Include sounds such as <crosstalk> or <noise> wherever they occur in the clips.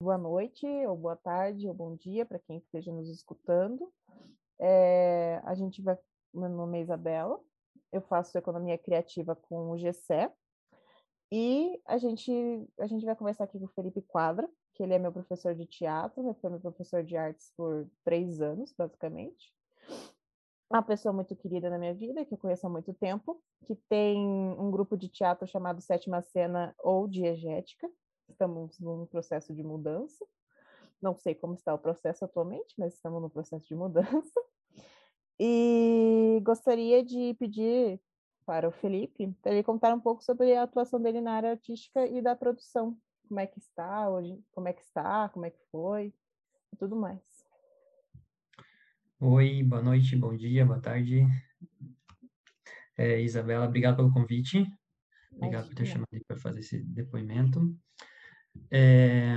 boa noite, ou boa tarde, ou bom dia para quem esteja nos escutando. É, a gente vai. Meu nome é Isabela, eu faço economia criativa com o GCE. E a gente, a gente vai conversar aqui com o Felipe Quadra, que ele é meu professor de teatro, foi meu professor de artes por três anos, basicamente. Uma pessoa muito querida na minha vida, que eu conheço há muito tempo, que tem um grupo de teatro chamado Sétima Cena ou Diegética, estamos num processo de mudança. Não sei como está o processo atualmente, mas estamos no processo de mudança. <laughs> E gostaria de pedir para o Felipe para ele contar um pouco sobre a atuação dele na área artística e da produção. Como é que está hoje, como é que está, como é que foi, e tudo mais. Oi, boa noite, bom dia, boa tarde. É, Isabela, obrigado pelo convite. Obrigado Imagina. por ter chamado para fazer esse depoimento. É,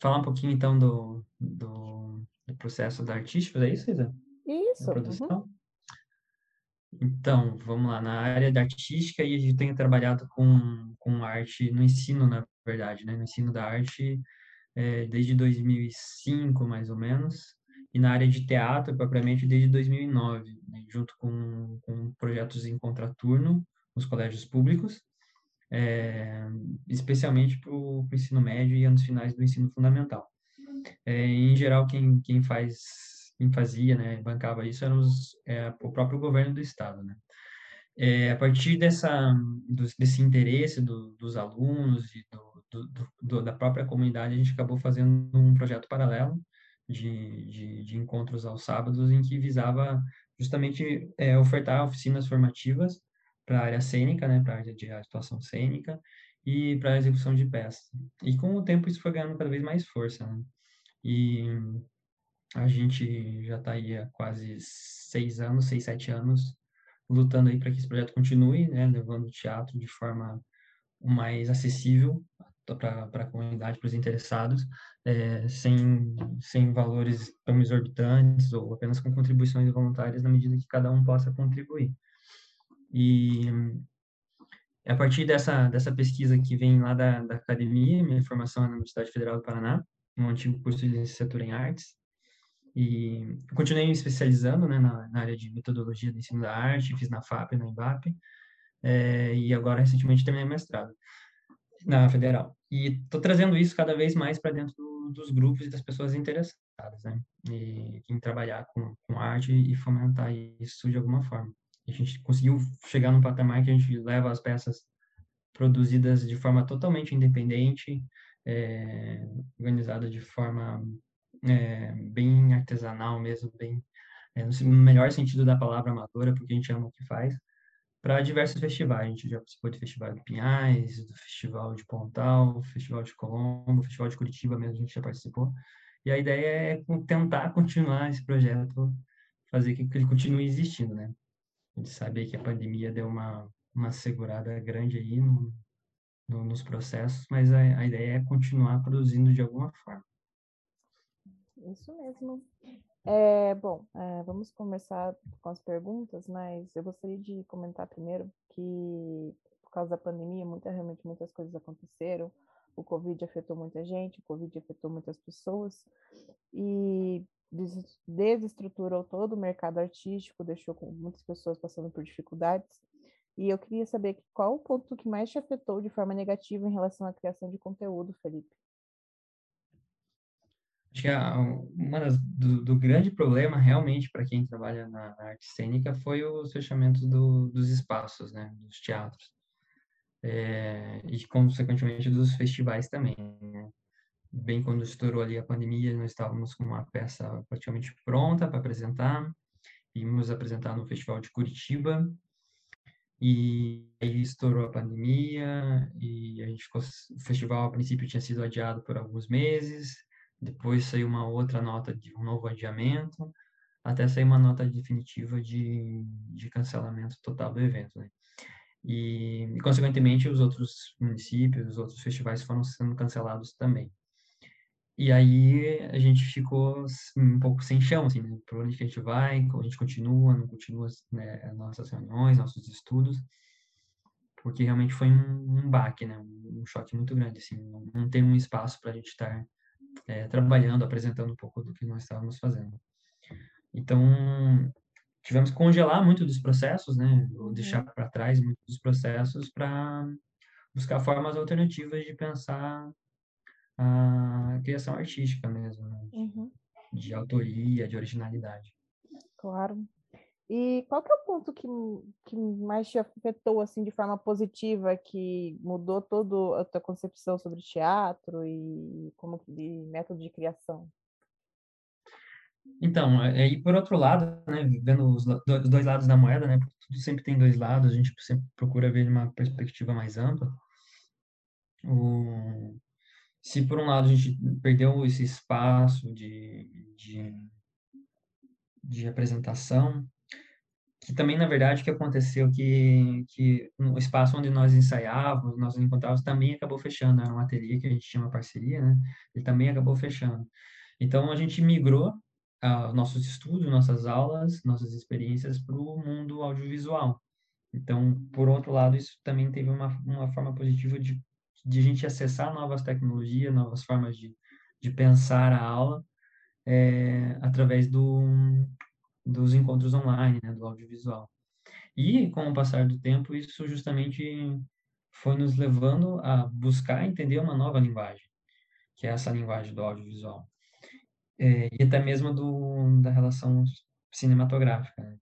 falar um pouquinho, então, do, do, do processo da artística, é isso, Isa? Isso. Da produção? Uhum. Então, vamos lá, na área da artística, e a gente tem trabalhado com, com arte no ensino, na verdade, né? No ensino da arte é, desde 2005, mais ou menos, e na área de teatro, propriamente, desde 2009, né? junto com, com projetos em contraturno nos colégios públicos, é, especialmente para o ensino médio e anos finais do ensino fundamental. É, em geral, quem, quem faz, quem fazia, né, bancava isso eram os, é, o próprio governo do estado, né. É, a partir dessa, do, desse interesse do, dos alunos e do, do, da própria comunidade, a gente acabou fazendo um projeto paralelo de, de, de encontros aos sábados, em que visava justamente é, ofertar oficinas formativas para a área cênica, né, para a área de atuação cênica e para a execução de peças. E com o tempo isso foi ganhando cada vez mais força, né? E a gente já está aí há quase seis anos, seis, sete anos, lutando aí para que esse projeto continue, né, levando o teatro de forma mais acessível para a comunidade, para os interessados, é, sem, sem valores tão exorbitantes ou apenas com contribuições voluntárias na medida que cada um possa contribuir. E a partir dessa, dessa pesquisa que vem lá da, da academia, minha formação é na Universidade Federal do Paraná, no antigo curso de licenciatura em artes, e continuei me especializando né, na, na, área de metodologia do ensino da arte, fiz na FAP, na EMBAP, é, e agora recentemente terminei mestrado na Federal. E estou trazendo isso cada vez mais para dentro do, dos grupos e das pessoas interessadas, né, e, em trabalhar com, com arte e fomentar isso de alguma forma. A gente conseguiu chegar num patamar que a gente leva as peças produzidas de forma totalmente independente, é, organizada de forma é, bem artesanal mesmo, bem é, no melhor sentido da palavra amadora, porque a gente ama o que faz, para diversos festivais. A gente já participou do Festival de Pinhais, do Festival de Pontal, Festival de Colombo, Festival de Curitiba mesmo, a gente já participou. E a ideia é tentar continuar esse projeto, fazer que ele continue existindo, né? A gente sabe que a pandemia deu uma, uma segurada grande aí no, no, nos processos, mas a, a ideia é continuar produzindo de alguma forma. Isso mesmo. É, bom, é, vamos começar com as perguntas, mas eu gostaria de comentar primeiro que, por causa da pandemia, muita, realmente muitas coisas aconteceram. O Covid afetou muita gente, o Covid afetou muitas pessoas, e desestruturou todo o mercado artístico, deixou muitas pessoas passando por dificuldades. E eu queria saber qual o ponto que mais te afetou de forma negativa em relação à criação de conteúdo, Felipe. Acho que a, uma das, do, do, grande problema realmente para quem trabalha na, na, arte cênica foi os fechamentos do, dos espaços, né, dos teatros. É, e consequentemente dos festivais também. Né? Bem quando estourou ali a pandemia, nós estávamos com uma peça praticamente pronta para apresentar, íamos apresentar no Festival de Curitiba, e aí estourou a pandemia, e a gente ficou, o festival a princípio tinha sido adiado por alguns meses, depois saiu uma outra nota de um novo adiamento, até sair uma nota definitiva de, de cancelamento total do evento. Né? E, e, consequentemente, os outros municípios, os outros festivais foram sendo cancelados também. E aí a gente ficou um pouco sem chão, assim, né? Por onde que a gente vai, a gente continua, não continua né, nossas reuniões, nossos estudos, porque realmente foi um, um baque, né? Um, choque muito grande, assim, não, não tem um espaço para a gente estar é, trabalhando, apresentando um pouco do que nós estávamos fazendo. Então, tivemos que congelar muito dos processos, né? Ou deixar uhum. para trás muitos dos processos para buscar formas alternativas de pensar a criação artística mesmo, né? uhum. de autoria, de originalidade. Claro. E qual que é o ponto que, que mais te afetou assim de forma positiva, que mudou toda a tua concepção sobre teatro e como de método de criação? Então, aí por outro lado, né, vendo os, os dois lados da moeda, né, tudo sempre tem dois lados, a gente sempre procura ver de uma perspectiva mais ampla. O, se por um lado a gente perdeu esse espaço de, de, de apresentação, que também, na verdade, o que aconteceu que, que o espaço onde nós ensaiávamos, nós nos encontrávamos, também acabou fechando, era um ateliê que a gente tinha uma parceria, né, ele também acabou fechando. Então, a gente migrou uh, nossos estudos, nossas aulas, nossas experiências para o mundo audiovisual. Então, por outro lado, isso também teve uma, uma forma positiva de de a gente acessar novas tecnologias, novas formas de, de pensar a aula é, através do, dos encontros online, né, do audiovisual. E, com o passar do tempo, isso justamente foi nos levando a buscar entender uma nova linguagem, que é essa linguagem do audiovisual. É, e até mesmo do, da relação cinematográfica. Né?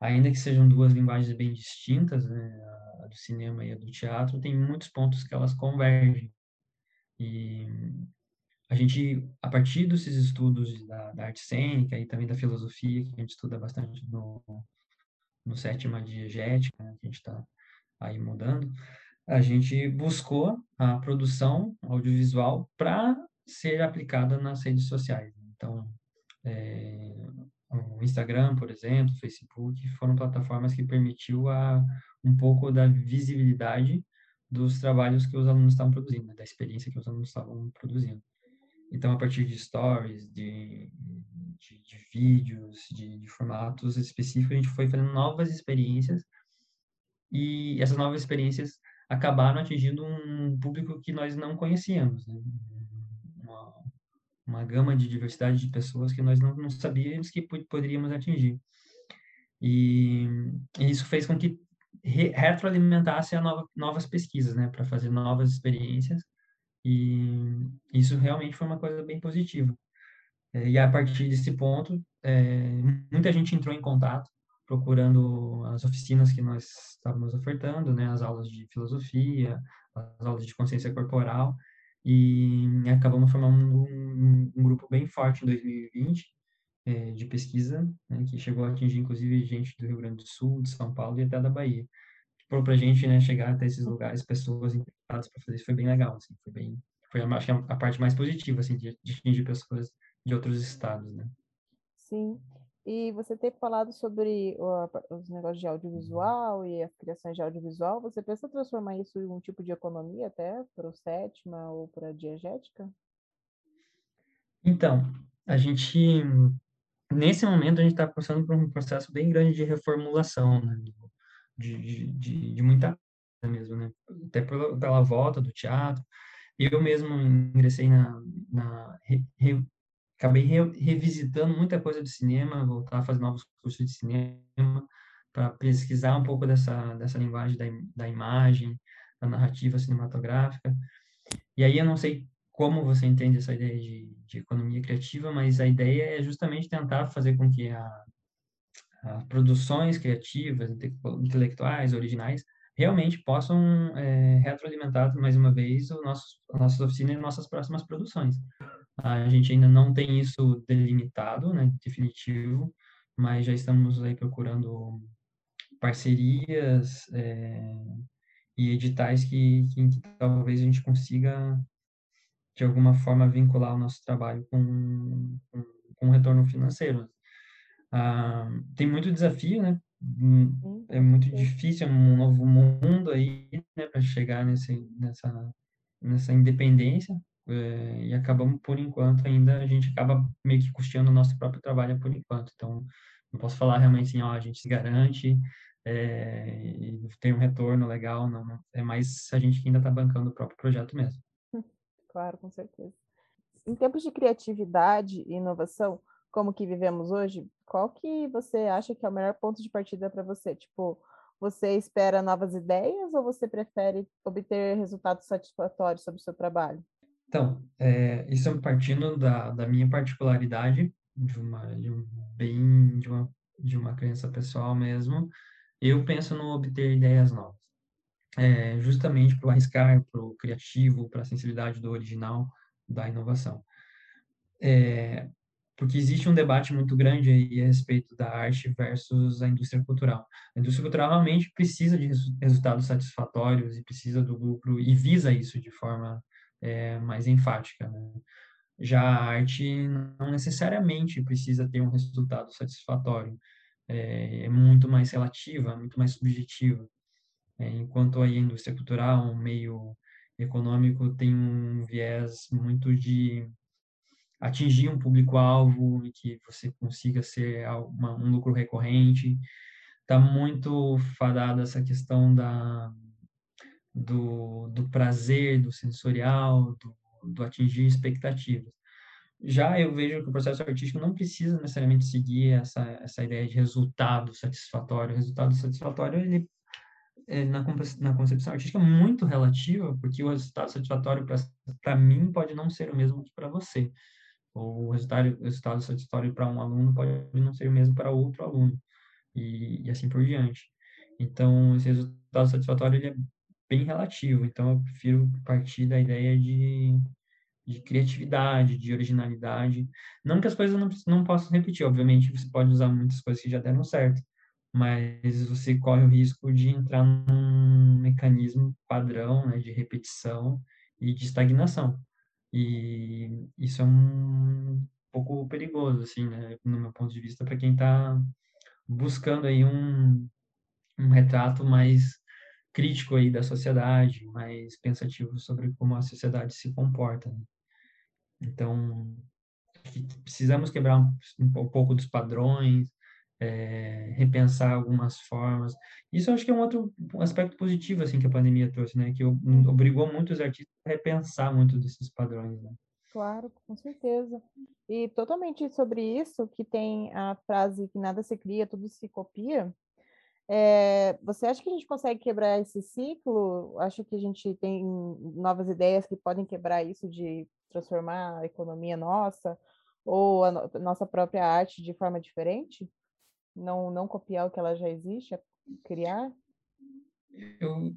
Ainda que sejam duas linguagens bem distintas, né, do cinema e a do teatro, tem muitos pontos que elas convergem. E a gente, a partir desses estudos da, da arte cênica e também da filosofia, que a gente estuda bastante no, no sétima diegética, né, que a gente está aí mudando, a gente buscou a produção audiovisual para ser aplicada nas redes sociais. Então, é, o Instagram, por exemplo, o Facebook, foram plataformas que permitiu a, um pouco da visibilidade dos trabalhos que os alunos estavam produzindo, né, da experiência que os alunos estavam produzindo. Então, a partir de stories, de, de, de vídeos, de, de, formatos específicos, a gente foi fazendo novas experiências e essas novas experiências acabaram atingindo um público que nós não conhecíamos, né? uma, uma gama de diversidade de pessoas que nós não, não sabíamos que poderíamos atingir. E, e isso fez com que retroalimentasse nova, novas pesquisas, né, para fazer novas experiências. E isso realmente foi uma coisa bem positiva. É, e a partir desse ponto, é, muita gente entrou em contato procurando as oficinas que nós estávamos ofertando, né, as aulas de filosofia, as aulas de consciência corporal, e acabamos formando um, um grupo bem forte em 2020 é, de pesquisa, né, que chegou a atingir inclusive gente do Rio Grande do Sul, de São Paulo e até da Bahia. Para a gente né, chegar até esses lugares, pessoas interessadas para fazer isso foi bem legal, assim, foi bem, foi acho que a parte mais positiva assim de, de atingir pessoas de outros estados, né? Sim. E você ter falado sobre os negócios de audiovisual e as criações de audiovisual, você pensa transformar isso em um tipo de economia até para o sétima ou para a diegética? Então, a gente, nesse momento, a gente está passando por um processo bem grande de reformulação, né? de, de, de muita coisa mesmo, né? Até pela, pela volta do teatro. Eu mesmo ingressei na, na re, acabei re, revisitando muita coisa do cinema, voltar a fazer novos cursos de cinema, para pesquisar um pouco dessa, dessa linguagem da, da imagem, da narrativa cinematográfica. E aí eu não sei como você entende essa ideia de, de economia criativa, mas a ideia é justamente tentar fazer com que a, as produções criativas, intelectuais, originais, realmente possam é, retroalimentar mais uma vez o nosso, a nossa oficina e nossas próximas produções. A gente ainda não tem isso delimitado, né, definitivo, mas já estamos aí procurando parcerias é, e editais que, que, que, talvez a gente consiga, de alguma forma, vincular o nosso trabalho com, com, com um retorno financeiro. Ah, tem muito desafio, né? É muito difícil, é um novo mundo aí, né, para chegar nesse, nessa, nessa independência, é, e acabamos, por enquanto, ainda, a gente acaba meio que custeando o nosso próprio trabalho por enquanto, então, não posso falar realmente assim, ó, a gente se garante, é, tem um retorno legal, não, é mais a gente que ainda está bancando o próprio projeto mesmo. Claro, com certeza. em tempos de criatividade e inovação, como que vivemos hoje, qual que você acha que é o melhor ponto de partida para você? Tipo, você espera novas ideias ou você prefere obter resultados satisfatórios sobre o seu trabalho? Então, é, isso é partindo da, da minha particularidade, de uma, de um, bem, de uma, de uma crença pessoal mesmo, eu penso no obter ideias novas. É, justamente para o arriscar, para o criativo, para a sensibilidade do original, da inovação. É, porque existe um debate muito grande aí a respeito da arte versus a indústria cultural. A indústria cultural realmente precisa de resultados satisfatórios e precisa do lucro e visa isso de forma é, mais enfática. Né? Já a arte não necessariamente precisa ter um resultado satisfatório, é, é muito mais relativa, muito mais subjetiva. É, enquanto a indústria cultural, um meio econômico, tem um viés muito de atingir um público-alvo e que você consiga ser uma, um lucro recorrente. Está muito fadada essa questão da, do, do prazer, do sensorial, do, do atingir expectativas. Já eu vejo que o processo artístico não precisa necessariamente seguir essa, essa ideia de resultado satisfatório. O resultado satisfatório, ele, na, na concepção artística, é muito relativa, porque o resultado satisfatório para mim pode não ser o mesmo que para você o resultado, o resultado satisfatório para um aluno pode não ser o mesmo para outro aluno, e, e assim por diante. Então, esse resultado satisfatório ele é bem relativo, então eu prefiro partir da ideia de, de criatividade, de originalidade. Não que as coisas não, não possam repetir, obviamente você pode usar muitas coisas que já deram certo, mas você corre o risco de entrar num mecanismo padrão né, de repetição e de estagnação. E isso é um pouco perigoso, assim, né, no meu ponto de vista, para quem está buscando aí um, um retrato mais crítico aí da sociedade, mais pensativo sobre como a sociedade se comporta. Né? Então, precisamos quebrar um, um pouco dos padrões, é, repensar algumas formas. Isso eu acho que é um outro aspecto positivo assim que a pandemia trouxe, né? Que obrigou muitos artistas a repensar muito desses padrões. Né? Claro, com certeza. E totalmente sobre isso que tem a frase que nada se cria, tudo se copia. É, você acha que a gente consegue quebrar esse ciclo? Acha que a gente tem novas ideias que podem quebrar isso de transformar a economia nossa ou a, no a nossa própria arte de forma diferente? Não, não copiar o que ela já existe, é criar? Eu,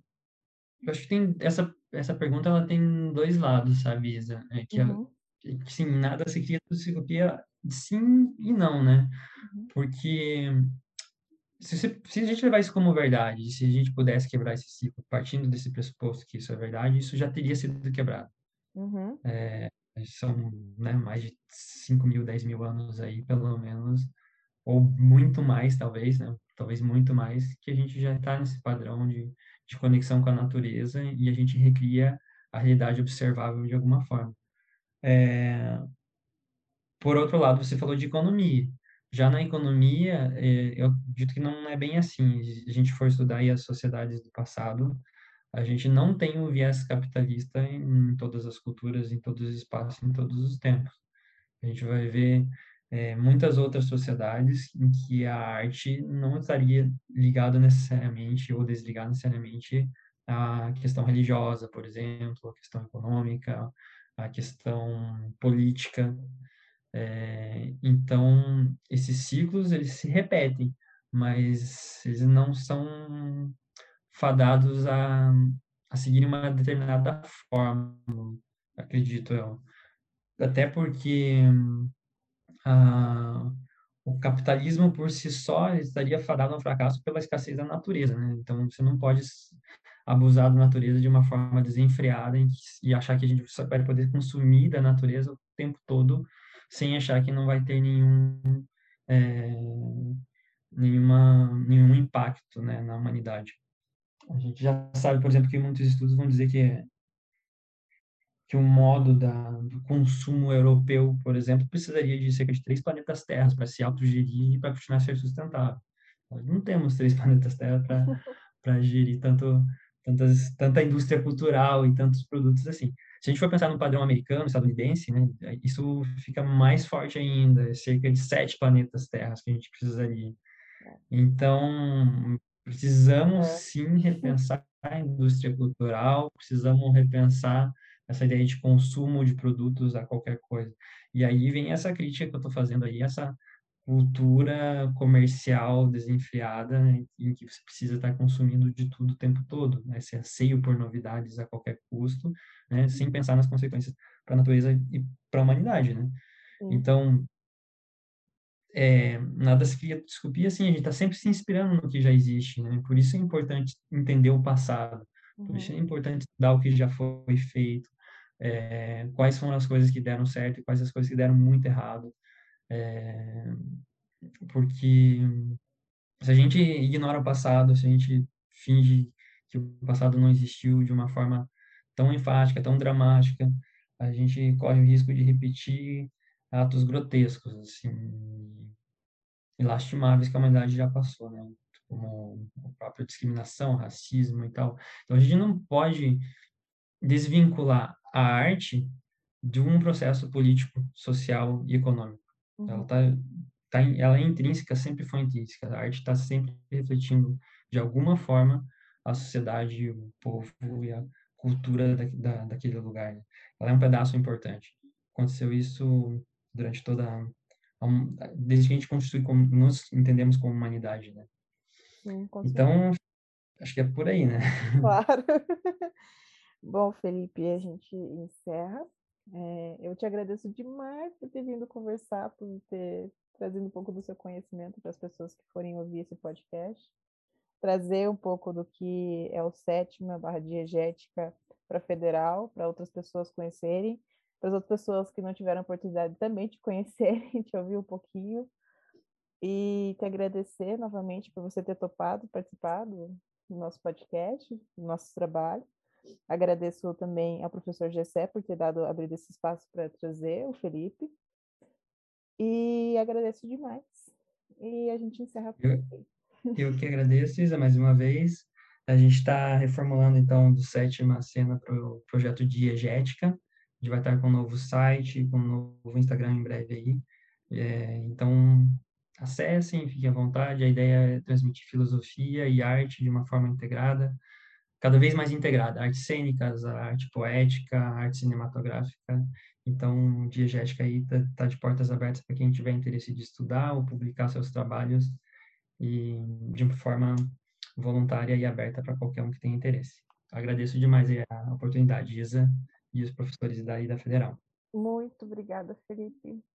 eu acho que tem essa, essa pergunta ela tem dois lados, sabe, Isa? É que, uhum. sim, nada se cria, tudo se copia, sim e não, né? Uhum. Porque se, se, a gente levar isso como verdade, se a gente pudesse quebrar esse ciclo partindo desse pressuposto que isso é verdade, isso já teria sido quebrado. Uhum. É, são né, mais de 5 mil, 10 mil anos aí, pelo menos, ou muito mais, talvez, né? Talvez muito mais, que a gente já está nesse padrão de, de conexão com a natureza e a gente recria a realidade observável de alguma forma. É... Por outro lado, você falou de economia. Já na economia, é, eu acredito que não é bem assim. A gente for estudar as sociedades do passado, a gente não tem o viés capitalista em todas as culturas, em todos os espaços, em todos os tempos. A gente vai ver é, muitas outras sociedades em que a arte não estaria ligada necessariamente ou desligada necessariamente à questão religiosa, por exemplo, à questão econômica, à questão política. É, então, esses ciclos, eles se repetem, mas eles não são fadados a, a seguir uma determinada forma, acredito eu. Até porque ah, o capitalismo por si só estaria fadado ao fracasso pela escassez da natureza, né? Então você não pode abusar da natureza de uma forma desenfreada e achar que a gente vai poder consumir da natureza o tempo todo sem achar que não vai ter nenhum é, nenhuma nenhum impacto né, na humanidade. A gente já sabe, por exemplo, que muitos estudos vão dizer que que o modo da, do consumo europeu, por exemplo, precisaria de cerca de três planetas Terra para se autogerir e para continuar a ser sustentável. Nós não temos três <laughs> planetas Terra para gerir tanto, tantas, tanta indústria cultural e tantos produtos assim. Se a gente for pensar no padrão americano, estadunidense, né, isso fica mais forte ainda, é cerca de sete planetas terras que a gente precisaria. Então, precisamos é. sim repensar a indústria cultural, precisamos repensar essa ideia de consumo de produtos a qualquer coisa. E aí vem essa crítica que eu estou fazendo aí, essa cultura comercial desenfreada né, em que você precisa estar consumindo de tudo o tempo todo, né? Esse anseio por novidades a qualquer custo, né? Sem pensar nas consequências para a natureza e para a humanidade, né? Sim. Então, é, nada se cria desculpia, assim, a gente está sempre se inspirando no que já existe, né? Por isso é importante entender o passado, por isso é uhum. importante estudar o que já foi feito, é, quais foram as coisas que deram certo e quais as coisas que deram muito errado, é, porque se a gente ignora o passado, se a gente finge que o passado não existiu de uma forma tão enfática, tão dramática, a gente corre o risco de repetir atos grotescos, assim, e lastimáveis que a humanidade já passou, né? Como a própria discriminação, racismo e tal. Então a gente não pode desvincular a arte de um processo político, social e econômico. Uhum. Ela, tá, tá, ela é intrínseca, sempre foi intrínseca. A arte está sempre refletindo, de alguma forma, a sociedade, o povo e a cultura da, da, daquele lugar. Ela é um pedaço importante. Aconteceu isso durante toda a, desde que a gente constitui como nos entendemos como humanidade, né? Sim, então acho que é por aí, né? Claro. <laughs> Bom, Felipe, a gente encerra. É, eu te agradeço demais por ter vindo conversar, por ter trazido um pouco do seu conhecimento para as pessoas que forem ouvir esse podcast, trazer um pouco do que é o sétima barra diegética para federal, para outras pessoas conhecerem, para as outras pessoas que não tiveram oportunidade também de conhecerem, <laughs> te ouvir um pouquinho, e te agradecer novamente por você ter topado participar do, do nosso podcast, do nosso trabalho. Agradeço também ao professor Gessé por ter dado abrido esse espaço para trazer o Felipe. E agradeço demais. E a gente encerra por aqui. <laughs> Eu que agradeço, Isa, mais uma vez. A gente está reformulando, então, do sétima cena para o projeto Diegética. A gente vai estar com um novo site, com um novo Instagram em breve aí. É, então, acessem, fiquem à vontade. A ideia é transmitir filosofia e arte de uma forma integrada cada vez mais integrada, artes cênicas, a arte poética, a arte cinematográfica. Então, Diegética aí está tá de portas abertas para quem tiver interesse de estudar ou publicar seus trabalhos e de uma forma voluntária e aberta para qualquer um que tenha interesse. Agradeço demais a oportunidade, Isa, e os professores daí da Federal. Muito obrigada, Felipe.